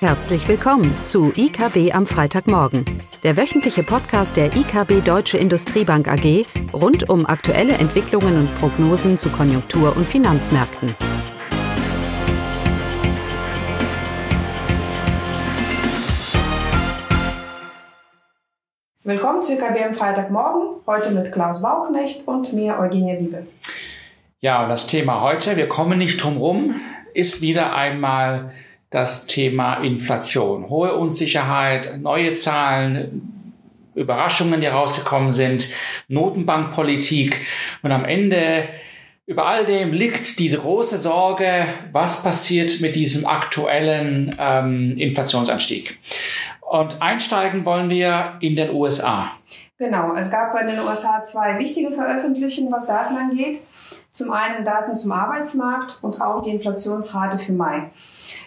Herzlich willkommen zu IKB am Freitagmorgen, der wöchentliche Podcast der IKB Deutsche Industriebank AG rund um aktuelle Entwicklungen und Prognosen zu Konjunktur- und Finanzmärkten. Willkommen zu IKB am Freitagmorgen, heute mit Klaus Bauknecht und mir Eugenia Wiebe. Ja, und das Thema heute, wir kommen nicht drum rum, ist wieder einmal das Thema Inflation. Hohe Unsicherheit, neue Zahlen, Überraschungen, die rausgekommen sind, Notenbankpolitik und am Ende über all dem liegt diese große Sorge, was passiert mit diesem aktuellen ähm, Inflationsanstieg. Und einsteigen wollen wir in den USA. Genau, es gab in den USA zwei wichtige Veröffentlichungen, was Daten angeht. Zum einen Daten zum Arbeitsmarkt und auch die Inflationsrate für Mai.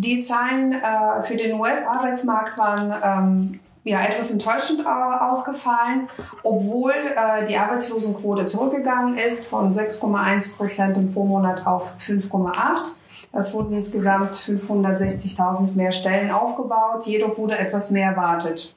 Die Zahlen äh, für den US-Arbeitsmarkt waren ähm, ja, etwas enttäuschend äh, ausgefallen, obwohl äh, die Arbeitslosenquote zurückgegangen ist von 6,1 Prozent im Vormonat auf 5,8. Es wurden insgesamt 560.000 mehr Stellen aufgebaut, jedoch wurde etwas mehr erwartet.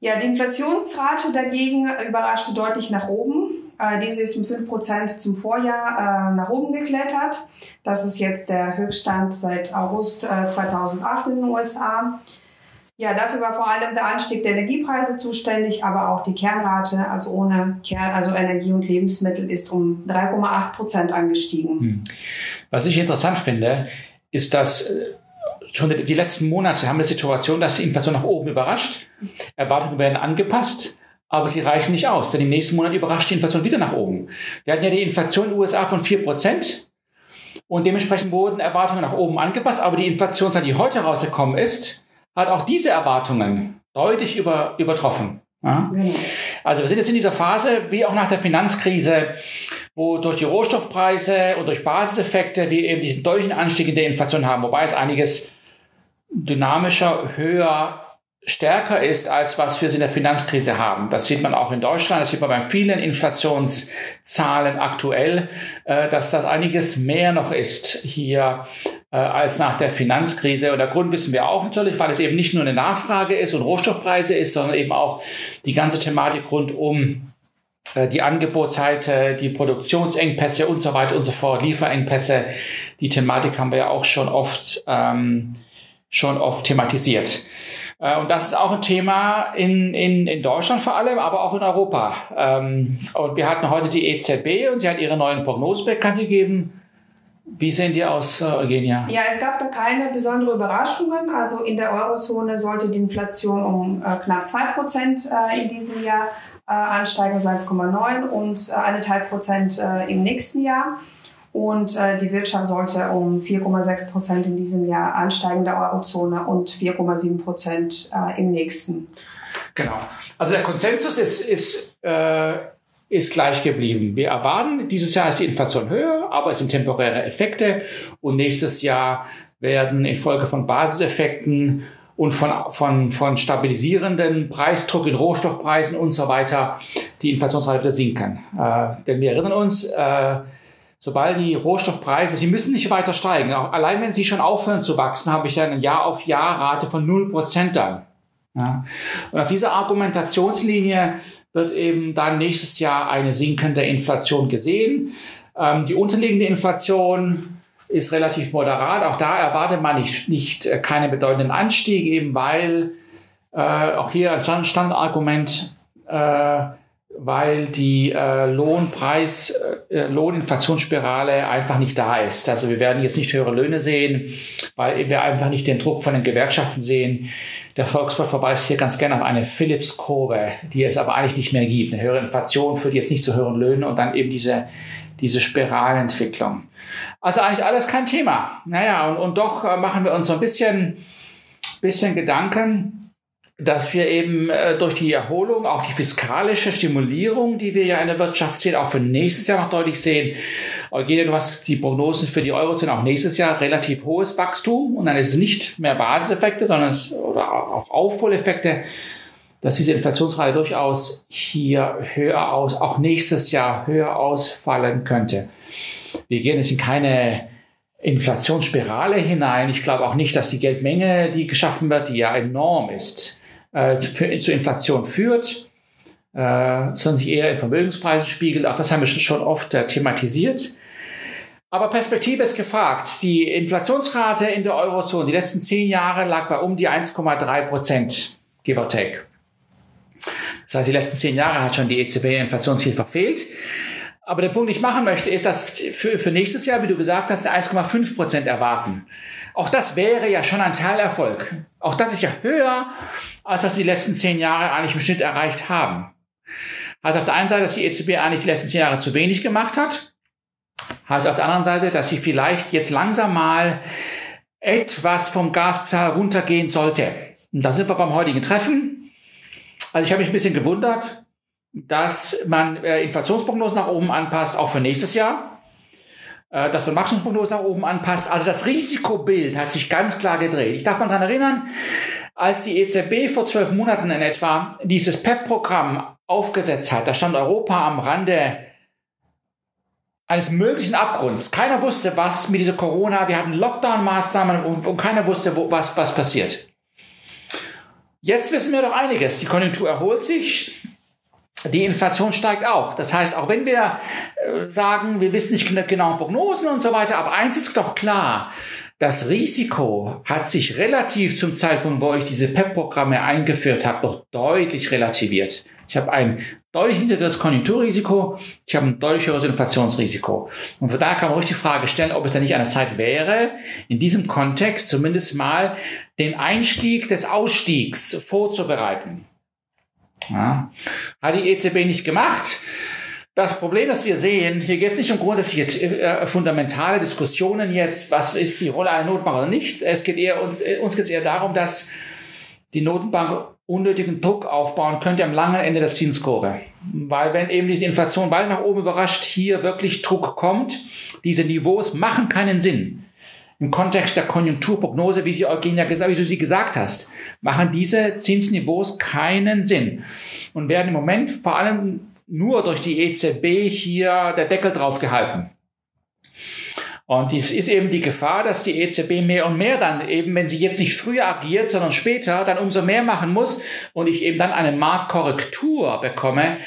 Ja, die Inflationsrate dagegen überraschte deutlich nach oben. Äh, diese ist um 5% zum Vorjahr äh, nach oben geklettert. Das ist jetzt der Höchststand seit August äh, 2008 in den USA. Ja, dafür war vor allem der Anstieg der Energiepreise zuständig, aber auch die Kernrate, also ohne Kern, also Energie und Lebensmittel, ist um 3,8 Prozent angestiegen. Hm. Was ich interessant finde, ist, dass äh, schon die letzten Monate haben wir die Situation, dass die Inflation nach oben überrascht. Erwartungen werden angepasst aber sie reichen nicht aus, denn im nächsten Monat überrascht die Inflation wieder nach oben. Wir hatten ja die Inflation in den USA von 4% und dementsprechend wurden Erwartungen nach oben angepasst, aber die Inflationszahl, die heute rausgekommen ist, hat auch diese Erwartungen deutlich über, übertroffen. Ja? Also wir sind jetzt in dieser Phase, wie auch nach der Finanzkrise, wo durch die Rohstoffpreise und durch Basiseffekte wir eben diesen deutlichen Anstieg in der Inflation haben, wobei es einiges dynamischer, höher stärker ist, als was wir in der Finanzkrise haben. Das sieht man auch in Deutschland, das sieht man bei vielen Inflationszahlen aktuell, äh, dass das einiges mehr noch ist hier äh, als nach der Finanzkrise. Und der Grund wissen wir auch natürlich, weil es eben nicht nur eine Nachfrage ist und Rohstoffpreise ist, sondern eben auch die ganze Thematik rund um äh, die Angebotsseite, die Produktionsengpässe und so weiter und so fort, Lieferengpässe. Die Thematik haben wir ja auch schon oft, ähm, schon oft thematisiert. Äh, und das ist auch ein Thema in, in, in Deutschland vor allem, aber auch in Europa. Ähm, und wir hatten heute die EZB und sie hat ihre neuen Prognosen bekannt gegeben. Wie sehen die aus, äh, Eugenia? Ja, es gab da keine besonderen Überraschungen. Also in der Eurozone sollte die Inflation um äh, knapp zwei Prozent in diesem Jahr ansteigen, also 1,9 und äh, eineinhalb Prozent im nächsten Jahr. Und äh, die Wirtschaft sollte um 4,6 Prozent in diesem Jahr ansteigen, der Eurozone, und 4,7 Prozent äh, im nächsten. Genau. Also der Konsensus ist, ist, äh, ist gleich geblieben. Wir erwarten, dieses Jahr ist die Inflation höher, aber es sind temporäre Effekte. Und nächstes Jahr werden infolge von Basiseffekten und von, von, von stabilisierenden Preisdruck in Rohstoffpreisen und so weiter die Inflationsrate wieder sinken. Äh, denn wir erinnern uns, äh, sobald die Rohstoffpreise, sie müssen nicht weiter steigen. Auch allein wenn sie schon aufhören zu wachsen, habe ich eine Jahr-auf-Jahr-Rate von 0% dann. Ja. Und auf dieser Argumentationslinie wird eben dann nächstes Jahr eine sinkende Inflation gesehen. Ähm, die unterliegende Inflation ist relativ moderat. Auch da erwartet man nicht, nicht äh, keinen bedeutenden Anstieg, eben weil äh, auch hier ein Standardargument äh, weil die äh, Lohnpreis, äh, Lohninflationsspirale einfach nicht da ist. Also wir werden jetzt nicht höhere Löhne sehen, weil wir einfach nicht den Druck von den Gewerkschaften sehen. Der Volkswagen verweist hier ganz gerne auf eine Phillips-Kurve, die es aber eigentlich nicht mehr gibt. Eine höhere Inflation führt jetzt nicht zu höheren Löhnen und dann eben diese, diese Spiralentwicklung. Also eigentlich alles kein Thema. Naja, und, und doch äh, machen wir uns so ein bisschen, bisschen Gedanken, dass wir eben äh, durch die Erholung, auch die fiskalische Stimulierung, die wir ja in der Wirtschaft sehen, auch für nächstes Jahr noch deutlich sehen. Eugenia, du hast die Prognosen für die Eurozone auch nächstes Jahr relativ hohes Wachstum und dann ist es nicht mehr Basiseffekte, sondern es, oder auch Aufholeffekte, dass diese Inflationsrate durchaus hier höher aus, auch nächstes Jahr höher ausfallen könnte. Wir gehen jetzt in keine Inflationsspirale hinein. Ich glaube auch nicht, dass die Geldmenge, die geschaffen wird, die ja enorm ist, äh, für, zu Inflation führt, äh, sondern sich eher in Vermögenspreisen spiegelt. Auch das haben wir schon oft äh, thematisiert. Aber Perspektive ist gefragt. Die Inflationsrate in der Eurozone die letzten zehn Jahre lag bei um die 1,3 Prozent, give or take. Das heißt, die letzten zehn Jahre hat schon die EZB Inflationsziel verfehlt. Aber der Punkt, den ich machen möchte, ist, dass für, für nächstes Jahr, wie du gesagt hast, 1,5 Prozent erwarten. Auch das wäre ja schon ein Teilerfolg. Auch das ist ja höher, als was die letzten zehn Jahre eigentlich im Schnitt erreicht haben. Also auf der einen Seite, dass die EZB eigentlich die letzten zehn Jahre zu wenig gemacht hat. Heißt auf der anderen Seite, dass sie vielleicht jetzt langsam mal etwas vom Gaspedal runtergehen sollte. Und da sind wir beim heutigen Treffen. Also ich habe mich ein bisschen gewundert, dass man äh, Inflationsprognosen nach oben anpasst, auch für nächstes Jahr. Äh, dass man Wachstumsprognosen nach oben anpasst. Also das Risikobild hat sich ganz klar gedreht. Ich darf mal daran erinnern, als die EZB vor zwölf Monaten in etwa dieses PEP-Programm aufgesetzt hat, da stand Europa am Rande eines möglichen Abgrunds. Keiner wusste, was mit dieser Corona, wir hatten Lockdown-Maßnahmen und, und, keiner wusste, wo, was, was passiert. Jetzt wissen wir doch einiges. Die Konjunktur erholt sich, die Inflation steigt auch. Das heißt, auch wenn wir äh, sagen, wir wissen nicht genau Prognosen und so weiter, aber eins ist doch klar, das Risiko hat sich relativ zum Zeitpunkt, wo ich diese PEP-Programme eingeführt habe, doch deutlich relativiert. Ich habe ein deutlich niedrigeres Konjunkturrisiko, ich habe ein deutlich höheres Inflationsrisiko. Und von daher kann man ruhig die Frage stellen, ob es da nicht eine Zeit wäre, in diesem Kontext zumindest mal den Einstieg des Ausstiegs vorzubereiten. Ja. Hat die EZB nicht gemacht. Das Problem, das wir sehen, hier geht es nicht um grundsätzliche äh, fundamentale Diskussionen jetzt, was ist die Rolle einer Notenbank oder nicht. Es geht eher uns, äh, uns geht es eher darum, dass die Notenbank unnötigen Druck aufbauen könnte am langen Ende der Zinskurve. Weil wenn eben diese Inflation bald nach oben überrascht, hier wirklich Druck kommt, diese Niveaus machen keinen Sinn. Im Kontext der Konjunkturprognose, wie sie Eugenia gesagt, wie du sie gesagt hast, machen diese Zinsniveaus keinen Sinn und werden im Moment vor allem nur durch die EZB hier der Deckel drauf gehalten. Und es ist eben die Gefahr, dass die EZB mehr und mehr dann eben, wenn sie jetzt nicht früher agiert, sondern später, dann umso mehr machen muss und ich eben dann eine Marktkorrektur bekomme,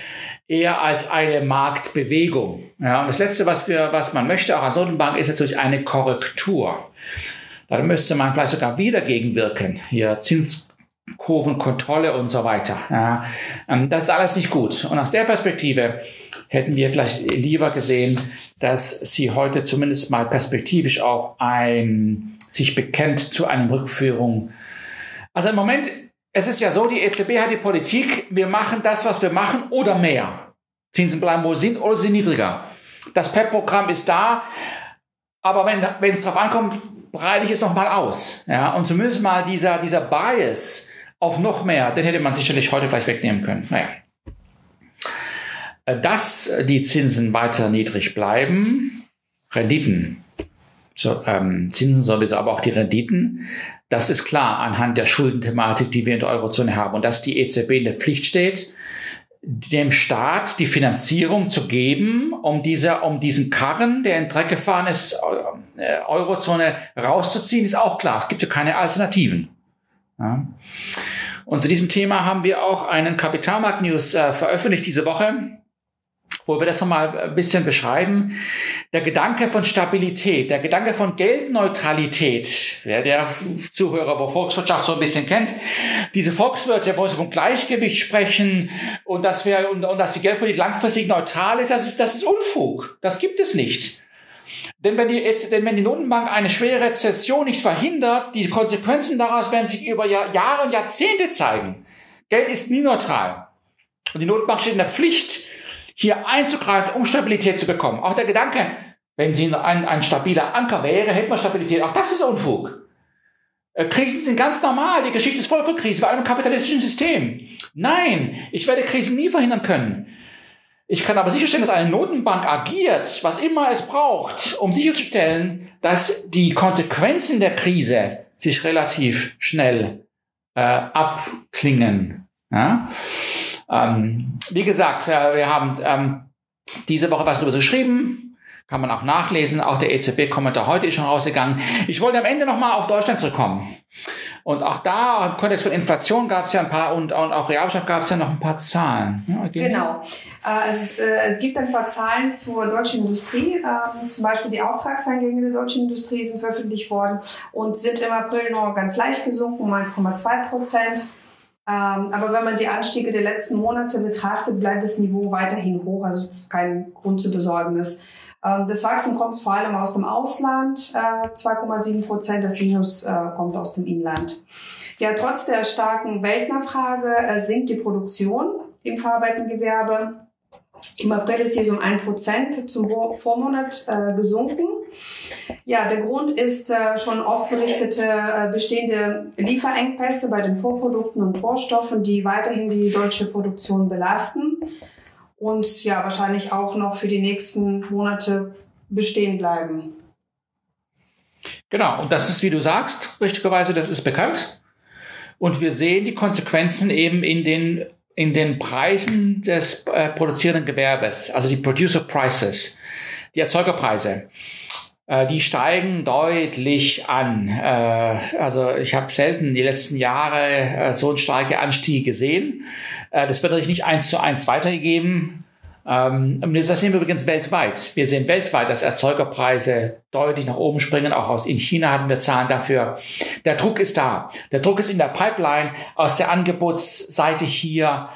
eher als eine Marktbewegung. Ja, und das Letzte, was wir, was man möchte, auch als Notenbank, ist natürlich eine Korrektur. Da müsste man vielleicht sogar wieder gegenwirken. Hier Zinskurvenkontrolle und so weiter. Ja, ähm, das ist alles nicht gut. Und aus der Perspektive hätten wir vielleicht lieber gesehen, dass sie heute zumindest mal perspektivisch auch ein, sich bekennt zu einer Rückführung. Also im Moment, es ist ja so, die EZB hat die Politik, wir machen das, was wir machen oder mehr. Zinsen bleiben, wo sie sind oder sie sind niedriger. Das PEP-Programm ist da, aber wenn, es darauf ankommt, breite ich es nochmal aus. Ja, und zumindest mal dieser, dieser Bias auf noch mehr, den hätte man sicherlich heute gleich wegnehmen können. Naja. Äh, dass die Zinsen weiter niedrig bleiben, Renditen, so, ähm, Zinsen sowieso, aber auch die Renditen, das ist klar anhand der Schuldenthematik, die wir in der Eurozone haben und dass die EZB in der Pflicht steht, dem Staat die Finanzierung zu geben, um dieser, um diesen Karren, der in Dreck gefahren ist, äh, Eurozone rauszuziehen, ist auch klar. Es gibt ja keine Alternativen. Ja. Und zu diesem Thema haben wir auch einen Kapitalmarkt-News äh, veröffentlicht diese Woche wo wir das nochmal ein bisschen beschreiben. Der Gedanke von Stabilität, der Gedanke von Geldneutralität, ja, der Zuhörer, wo Volkswirtschaft so ein bisschen kennt, diese Volkswirte, wo sie von Gleichgewicht sprechen und dass wir, und, und dass die Geldpolitik langfristig neutral ist, das ist, das ist Unfug. Das gibt es nicht. Denn wenn die, denn wenn die Notenbank eine schwere Rezession nicht verhindert, die Konsequenzen daraus werden sich über Jahre und Jahrzehnte zeigen. Geld ist nie neutral. Und die Notenbank steht in der Pflicht, hier einzugreifen, um Stabilität zu bekommen. Auch der Gedanke, wenn sie ein, ein stabiler Anker wäre, hätte man Stabilität. Auch das ist Unfug. Äh, Krisen sind ganz normal. Die Geschichte ist voll von Krisen, vor allem im kapitalistischen System. Nein, ich werde Krisen nie verhindern können. Ich kann aber sicherstellen, dass eine Notenbank agiert, was immer es braucht, um sicherzustellen, dass die Konsequenzen der Krise sich relativ schnell äh, abklingen. Ja? Ähm, wie gesagt, äh, wir haben ähm, diese Woche was darüber geschrieben. Kann man auch nachlesen. Auch der EZB-Kommentar heute ist schon rausgegangen. Ich wollte am Ende nochmal auf Deutschland zurückkommen. Und auch da, im Kontext von Inflation gab es ja ein paar und, und auch Realwirtschaft gab es ja noch ein paar Zahlen. Ja, genau. Äh, es, äh, es, gibt ein paar Zahlen zur deutschen Industrie. Ähm, zum Beispiel die Auftragseingänge der deutschen Industrie sind veröffentlicht worden und sind im April nur ganz leicht gesunken, um 1,2 Prozent. Ähm, aber wenn man die Anstiege der letzten Monate betrachtet, bleibt das Niveau weiterhin hoch. Also es ist kein Grund zur Besorgnis. Ähm, das Wachstum kommt vor allem aus dem Ausland, 2,7 äh, Prozent. Das Minus äh, kommt aus dem Inland. Ja, trotz der starken Weltnachfrage äh, sinkt die Produktion im verarbeitenden. Im April ist dies um ein Prozent zum Vormonat gesunken. Ja, der Grund ist äh, schon oft berichtete äh, bestehende Lieferengpässe bei den Vorprodukten und Rohstoffen, die weiterhin die deutsche Produktion belasten und ja, wahrscheinlich auch noch für die nächsten Monate bestehen bleiben. Genau, und das ist, wie du sagst, richtigerweise, das ist bekannt. Und wir sehen die Konsequenzen eben in den, in den Preisen des äh, produzierenden Gewerbes, also die Producer Prices, die Erzeugerpreise. Äh, die steigen deutlich an. Äh, also ich habe selten die letzten Jahre äh, so einen starke Anstieg gesehen. das wird natürlich nicht eins zu eins weitergegeben. Ähm, das sehen wir übrigens weltweit. Wir sehen weltweit, dass Erzeugerpreise deutlich nach oben springen. Auch aus, in China hatten wir Zahlen dafür. Der Druck ist da. Der Druck ist in der Pipeline. Aus der Angebotsseite hier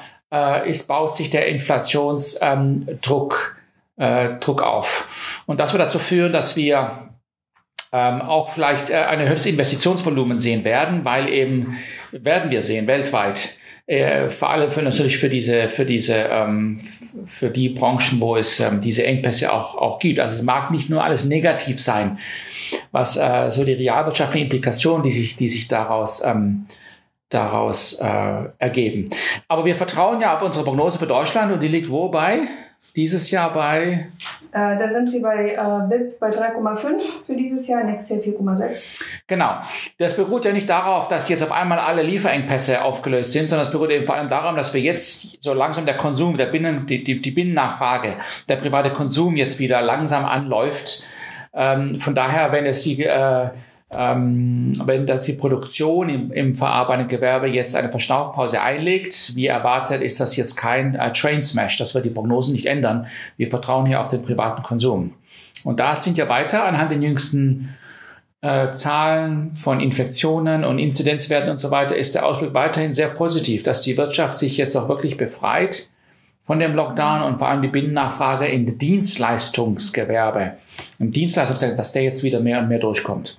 ist, baut sich der Inflationsdruck äh, Druck auf. Und das wird dazu führen, dass wir ähm, auch vielleicht äh, ein erhöhtes Investitionsvolumen sehen werden, weil eben werden wir sehen weltweit, äh, vor allem für natürlich für diese für diese ähm, für die Branchen, wo es ähm, diese Engpässe auch auch gibt. Also es mag nicht nur alles negativ sein, was äh, so die realwirtschaftlichen Implikationen, die sich die sich daraus ähm, daraus äh, ergeben. Aber wir vertrauen ja auf unsere Prognose für Deutschland und die liegt wo bei? Dieses Jahr bei? Äh, da sind wir bei äh, BIP bei 3,5 für dieses Jahr, nächstes Jahr 4,6. Genau. Das beruht ja nicht darauf, dass jetzt auf einmal alle Lieferengpässe aufgelöst sind, sondern es beruht eben vor allem darum, dass wir jetzt so langsam der Konsum, der Binnen, die, die, die Binnennachfrage, der private Konsum jetzt wieder langsam anläuft. Ähm, von daher, wenn es die äh, ähm, wenn das die Produktion im, im verarbeitenden Gewerbe jetzt eine Verschnaufpause einlegt, wie erwartet, ist das jetzt kein äh, Train Smash. Das wird die Prognosen nicht ändern. Wir vertrauen hier auf den privaten Konsum. Und da sind ja weiter anhand den jüngsten äh, Zahlen von Infektionen und Inzidenzwerten und so weiter, ist der Ausblick weiterhin sehr positiv, dass die Wirtschaft sich jetzt auch wirklich befreit von dem Lockdown und vor allem die Binnennachfrage in Dienstleistungsgewerbe, im Dienstleistungssektor, dass der jetzt wieder mehr und mehr durchkommt.